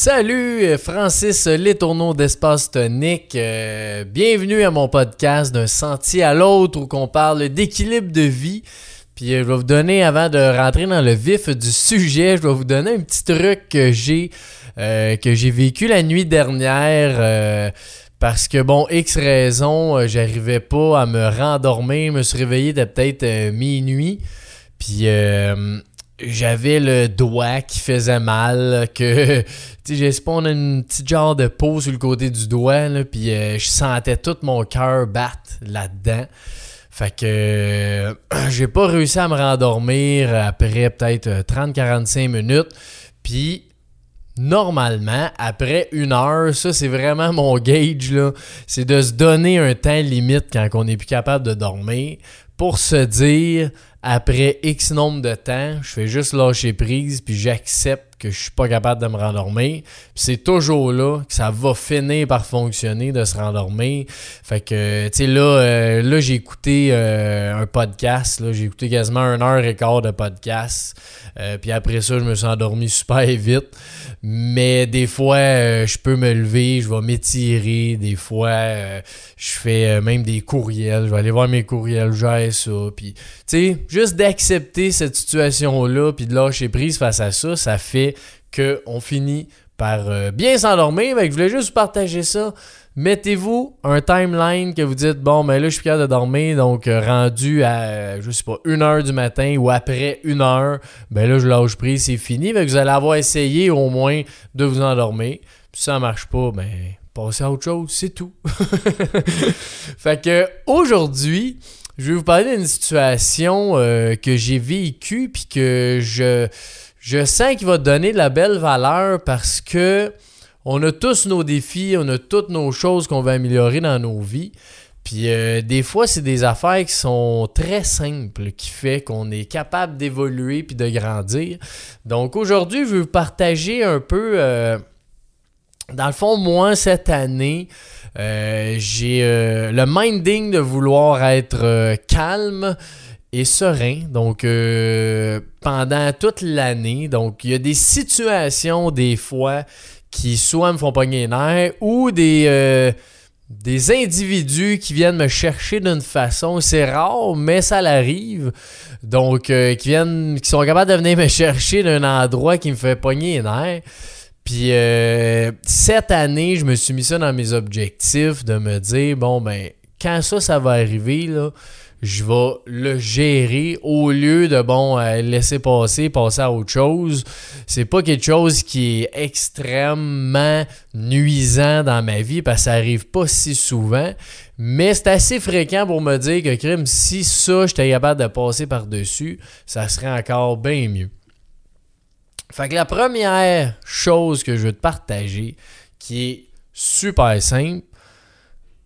Salut, Francis Letourneau d'Espace Tonique. Euh, bienvenue à mon podcast d'un sentier à l'autre où on parle d'équilibre de vie. Puis euh, je vais vous donner, avant de rentrer dans le vif du sujet, je vais vous donner un petit truc que j'ai euh, que j'ai vécu la nuit dernière. parce que bon, X raison, j'arrivais pas à me rendormir, me suis réveillé de peut-être minuit. Puis j'avais le doigt qui faisait mal, que tu sais, j'ai spawn une petite genre de peau sur le côté du doigt, puis euh, je sentais tout mon cœur battre là-dedans. Fait que j'ai pas réussi à me rendormir après peut-être 30-45 euh, minutes. Puis normalement, après une heure, ça c'est vraiment mon gauge, là, c'est de se donner un temps limite quand on n'est plus capable de dormir pour se dire après X nombre de temps, je fais juste lâcher prise, puis j'accepte que je suis pas capable de me rendormir. c'est toujours là que ça va finir par fonctionner de se rendormir. Fait que, tu sais, là, euh, là j'ai écouté euh, un podcast. J'ai écouté quasiment un heure et quart de podcast. Euh, puis après ça, je me suis endormi super vite. Mais des fois, je peux me lever, je vais m'étirer. Des fois, je fais même des courriels. Je vais aller voir mes courriels, j'ai ça. Puis, tu sais, juste d'accepter cette situation-là, puis de lâcher prise face à ça, ça fait qu'on finit par euh, bien s'endormir. je voulais juste vous partager ça. Mettez-vous un timeline que vous dites bon, ben là, je suis capable de dormir, donc euh, rendu à, je sais pas, 1h du matin ou après 1h, ben là, je lâche prise, c'est fini. vous allez avoir essayé au moins de vous endormir. Puis si ça marche pas, ben, passez à autre chose, c'est tout. fait que aujourd'hui, je vais vous parler d'une situation euh, que j'ai vécue puis que je je sens qu'il va donner de la belle valeur parce que on a tous nos défis, on a toutes nos choses qu'on veut améliorer dans nos vies. Puis euh, des fois, c'est des affaires qui sont très simples, qui fait qu'on est capable d'évoluer puis de grandir. Donc aujourd'hui, je vous partager un peu. Euh, dans le fond, moi, cette année, euh, j'ai le minding de vouloir être calme et serein. Donc, euh, pendant toute l'année. Donc, il y a des situations, des fois, qui soit me font pogner les nerfs ou des, euh, des individus qui viennent me chercher d'une façon. C'est rare, mais ça l'arrive. Donc, euh, qui viennent, qui sont capables de venir me chercher d'un endroit qui me fait pogner les nerfs. Puis cette année, je me suis mis ça dans mes objectifs de me dire bon ben quand ça ça va arriver là, je vais le gérer au lieu de bon euh, laisser passer, passer à autre chose. C'est pas quelque chose qui est extrêmement nuisant dans ma vie parce que ça arrive pas si souvent. Mais c'est assez fréquent pour me dire que crime, si ça, j'étais capable de passer par-dessus, ça serait encore bien mieux. Fait que la première chose que je veux te partager, qui est super simple,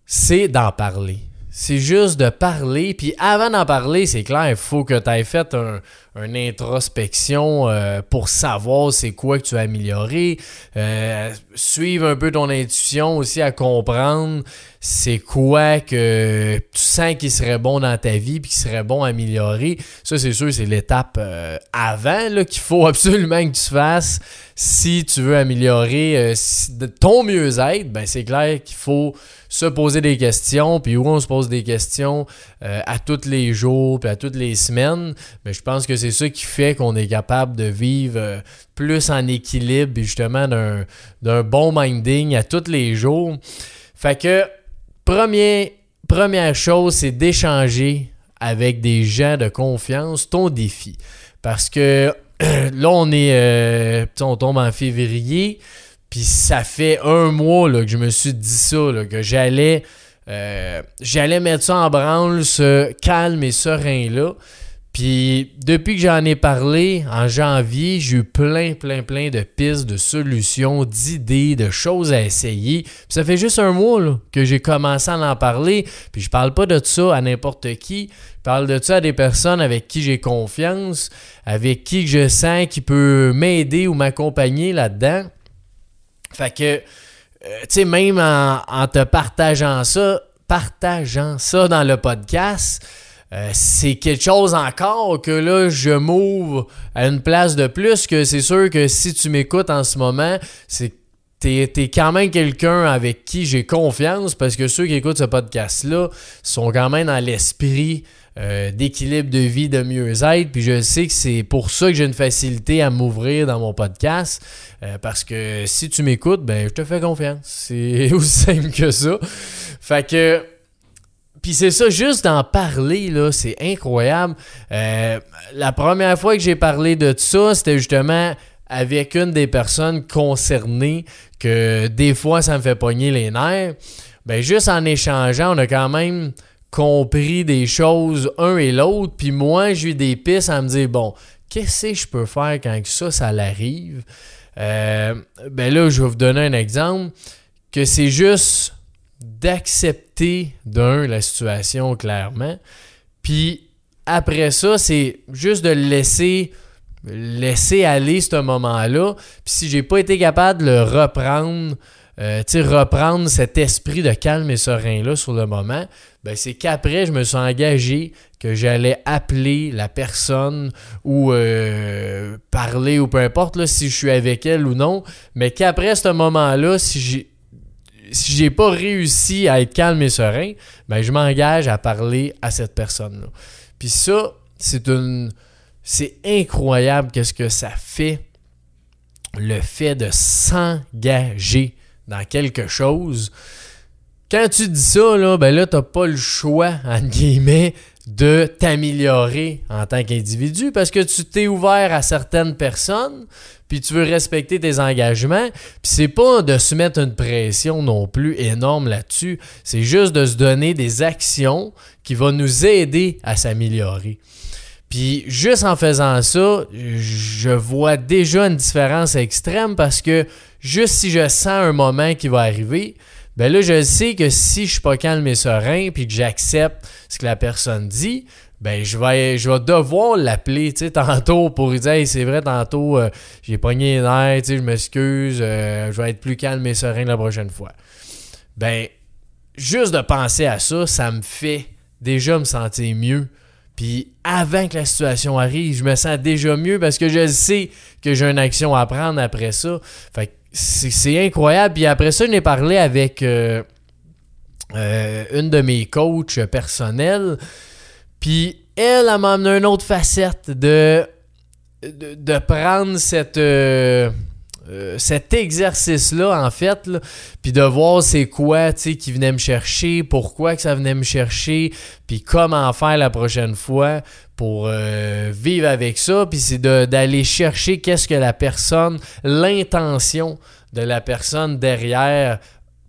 c'est d'en parler. C'est juste de parler. Puis avant d'en parler, c'est clair, il faut que tu aies fait un, une introspection euh, pour savoir c'est quoi que tu as amélioré. Euh, suivre un peu ton intuition aussi à comprendre c'est quoi que tu sens qui serait bon dans ta vie puis qui serait bon à améliorer. Ça, c'est sûr, c'est l'étape euh, avant qu'il faut absolument que tu fasses si tu veux améliorer ton mieux-être. Ben, c'est clair qu'il faut se poser des questions, puis où on se pose des questions à tous les jours, puis à toutes les semaines. Mais je pense que c'est ça qui fait qu'on est capable de vivre euh, plus en équilibre, et justement d'un bon minding à tous les jours. Fait que, première chose, c'est d'échanger avec des gens de confiance ton défi. Parce que là, on est. Euh, on tombe en février. Puis ça fait un mois là, que je me suis dit ça, que j'allais, euh, j'allais mettre ça en branle, ce calme et serein-là. Puis depuis que j'en ai parlé en janvier, j'ai eu plein, plein, plein de pistes, de solutions, d'idées, de choses à essayer. Puis ça fait juste un mois que j'ai commencé à en parler. Puis je parle pas de ça à n'importe qui. Je parle de ça à des personnes avec qui j'ai confiance, avec qui je sens qui peut m'aider ou m'accompagner là-dedans. Fait que, euh, tu sais, même en, te partageant ça, partageant ça dans le podcast, euh, c'est quelque chose encore que là, je m'ouvre à une place de plus que c'est sûr que si tu m'écoutes en ce moment, c'est t'es es quand même quelqu'un avec qui j'ai confiance parce que ceux qui écoutent ce podcast-là sont quand même dans l'esprit euh, d'équilibre de vie, de mieux-être. Puis je sais que c'est pour ça que j'ai une facilité à m'ouvrir dans mon podcast. Euh, parce que si tu m'écoutes, ben je te fais confiance. C'est aussi simple que ça. Fait que. Puis c'est ça, juste d'en parler, là, c'est incroyable. Euh, la première fois que j'ai parlé de ça, c'était justement avec une des personnes concernées que des fois ça me fait pogner les nerfs. Ben juste en échangeant, on a quand même compris des choses un et l'autre. Puis moi, j'ai eu des pistes à me dire bon, qu'est-ce que je peux faire quand ça, ça l'arrive? Euh, ben là, je vais vous donner un exemple que c'est juste d'accepter d'un la situation clairement. Puis après ça, c'est juste de laisser laisser aller ce moment-là. Puis si j'ai pas été capable de le reprendre, euh, reprendre cet esprit de calme et serein-là sur le moment, ben c'est qu'après, je me suis engagé que j'allais appeler la personne ou euh, parler ou peu importe là, si je suis avec elle ou non, mais qu'après ce moment-là, si j'ai si j'ai pas réussi à être calme et serein, ben je m'engage à parler à cette personne-là. Puis ça, c'est une c'est incroyable qu'est-ce que ça fait le fait de s'engager dans quelque chose. Quand tu dis ça, là, ben là, t'as pas le choix, entre guillemets, de t'améliorer en tant qu'individu parce que tu t'es ouvert à certaines personnes, puis tu veux respecter tes engagements, puis c'est pas de se mettre une pression non plus énorme là-dessus, c'est juste de se donner des actions qui vont nous aider à s'améliorer. Puis juste en faisant ça, je vois déjà une différence extrême parce que juste si je sens un moment qui va arriver, ben là je sais que si je suis pas calme et serein puis que j'accepte ce que la personne dit, ben je vais je vais devoir l'appeler tu sais tantôt pour lui dire c'est vrai tantôt euh, j'ai pogné les nerfs, tu sais je m'excuse, euh, je vais être plus calme et serein la prochaine fois. Ben juste de penser à ça, ça me fait déjà me sentir mieux puis avant que la situation arrive, je me sens déjà mieux parce que je sais que j'ai une action à prendre après ça. Fait c'est incroyable. Puis après ça, je n'ai parlé avec euh, une de mes coachs personnels. Puis elle, elle m'a amené une autre facette de, de, prendre cette. Euh, euh, cet exercice-là, en fait, puis de voir c'est quoi qui venait me chercher, pourquoi que ça venait me chercher, puis comment faire la prochaine fois pour euh, vivre avec ça, puis c'est d'aller chercher qu'est-ce que la personne, l'intention de la personne derrière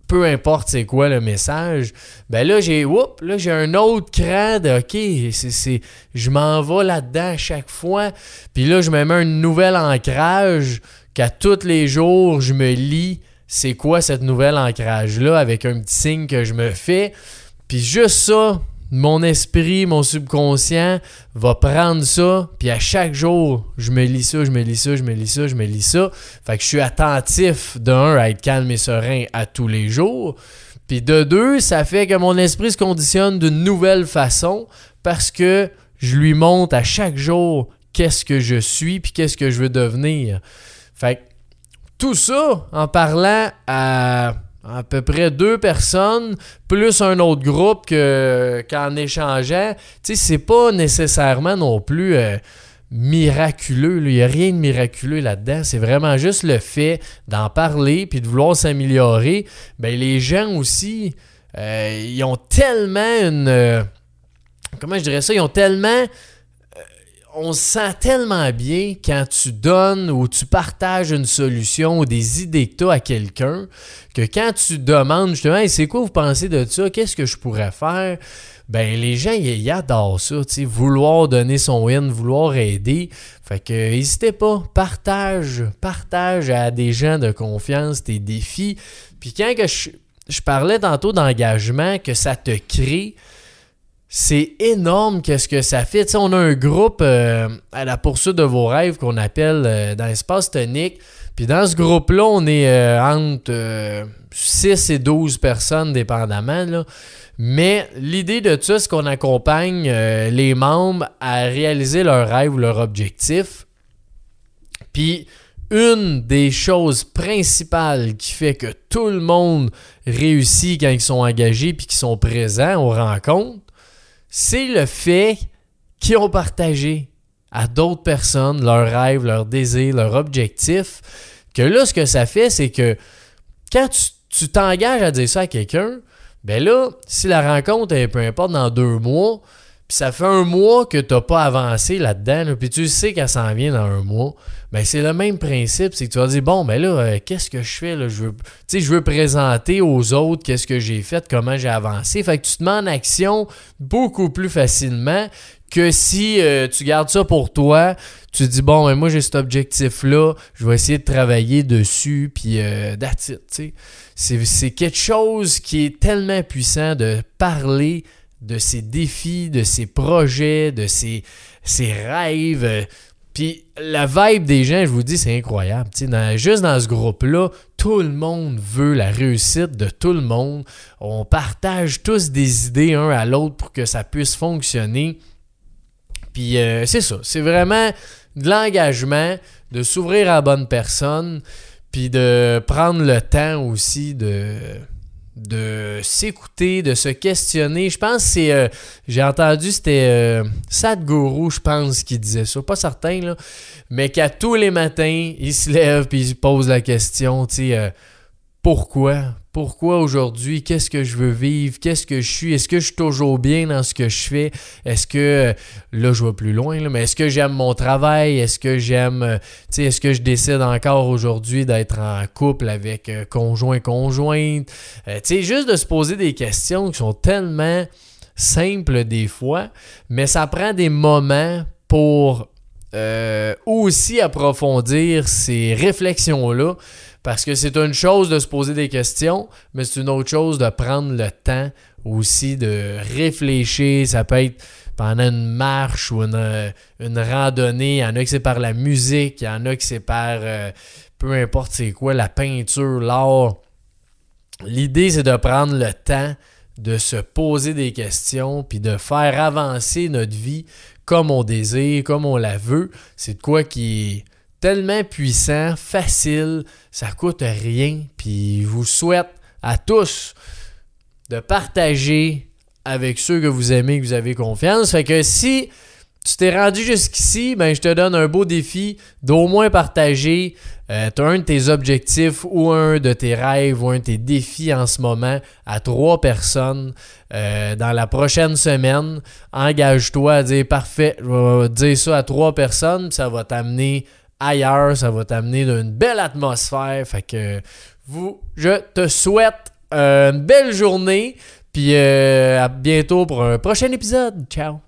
peu importe c'est quoi le message, ben là j'ai là j'ai un autre cran de OK, c'est je m'en vais là-dedans à chaque fois. Puis là je me mets un nouvel ancrage qu'à tous les jours, je me lis c'est quoi cette nouvel ancrage-là avec un petit signe que je me fais. Puis juste ça, mon esprit, mon subconscient va prendre ça, puis à chaque jour, je me lis ça, je me lis ça, je me lis ça, je me lis ça. Fait que je suis attentif, d'un, à être calme et serein à tous les jours. Puis de deux, ça fait que mon esprit se conditionne d'une nouvelle façon parce que je lui montre à chaque jour qu'est-ce que je suis, puis qu'est-ce que je veux devenir. Fait que tout ça en parlant à à peu près deux personnes, plus un autre groupe qu'en échangeant. Tu sais, c'est pas nécessairement non plus euh, miraculeux. Il n'y a rien de miraculeux là-dedans. C'est vraiment juste le fait d'en parler puis de vouloir s'améliorer. Ben, les gens aussi, euh, ils ont tellement une. Euh, comment je dirais ça? Ils ont tellement on se sent tellement bien quand tu donnes ou tu partages une solution ou des idées que tu as à quelqu'un que quand tu demandes justement c'est quoi vous pensez de ça, qu'est-ce que je pourrais faire, ben les gens ils, adorent ça, vouloir donner son win, vouloir aider. Fait que n'hésitez pas, partage, partage à des gens de confiance tes défis. Puis quand je parlais tantôt d'engagement que ça te crée, c'est énorme qu'est-ce que ça fait. on a un groupe euh, à la poursuite de vos rêves qu'on appelle euh, dans l'espace tonique. Puis dans ce groupe-là, on est euh, entre 6 et 12 personnes dépendamment. Mais l'idée de ça, c'est qu'on accompagne les membres à réaliser leur rêve ou leur objectif. Puis une des choses principales qui fait que tout le monde réussit quand ils sont engagés puis qu'ils sont présents aux rencontres, c'est le fait qu'ils ont partagé à d'autres personnes leurs rêves, leurs désirs, leurs objectifs. Que là, ce que ça fait, c'est que quand tu t'engages à dire ça à quelqu'un, ben là, si la rencontre est peu importe dans deux mois, puis ça fait un mois que tu n'as pas avancé là-dedans, puis tu sais qu'elle s'en vient dans un mois, ben c'est le même principe, c'est que tu vas dire bon, ben là, euh, qu'est-ce que je fais là, je veux, présenter aux autres qu'est-ce que j'ai fait, comment j'ai avancé, fait que tu te mets en action beaucoup plus facilement que si euh, tu gardes ça pour toi, tu dis bon, ben moi j'ai cet objectif-là, je vais essayer de travailler dessus, puis euh. C'est quelque chose qui est tellement puissant de parler de ses défis, de ses projets, de ses, rêves. Puis la vibe des gens, je vous dis, c'est incroyable. juste dans ce groupe-là, tout le monde veut la réussite de tout le monde. On partage tous des idées un à l'autre pour que ça puisse fonctionner. Puis euh, c'est ça, c'est vraiment de l'engagement, de s'ouvrir à la bonne personne, puis de prendre le temps aussi de de s'écouter, de se questionner. Je pense que c'est. Euh, j'ai entendu, c'était euh, Sadhguru, je pense, qui disait ça. Pas certain, là. Mais qu'à tous les matins, il se lève puis il se pose la question, tu sais, euh, pourquoi? Pourquoi aujourd'hui? Qu'est-ce que je veux vivre? Qu'est-ce que je suis? Est-ce que je suis toujours bien dans ce que je fais? Est-ce que, là, je vais plus loin, mais est-ce que j'aime mon travail? Est-ce que j'aime, euh, tu sais, est-ce que je décide encore aujourd'hui d'être en couple avec euh, conjoint, conjointe? Euh, tu sais, juste de se poser des questions qui sont tellement simples des fois, mais ça prend des moments pour aussi approfondir ces réflexions-là parce que c'est une chose de se poser des questions, mais c'est une autre chose de prendre le temps aussi de réfléchir. Ça peut être pendant une marche ou une, randonnée. Il y en a qui c'est par la musique, il y en a qui c'est par euh, peu importe c'est quoi, la peinture, l'art. L'idée, c'est de prendre le temps de se poser des questions puis de faire avancer notre vie comme on désire, comme on la veut. C'est de quoi qui tellement puissant, facile, ça coûte rien. Puis je vous souhaite à tous de partager avec ceux que vous aimez, que vous avez confiance. Fait que si tu t'es rendu jusqu'ici, ben je te donne un beau défi d'au moins partager euh, un de tes objectifs ou un de tes rêves ou un de tes défis en ce moment à trois personnes euh, dans la prochaine semaine. Engage-toi à dire parfait, je vais dire ça à trois personnes, ça va t'amener ailleurs. Ça va t'amener d'une belle atmosphère. Fait que vous, je te souhaite une belle journée. Puis euh, à bientôt pour un prochain épisode. Ciao!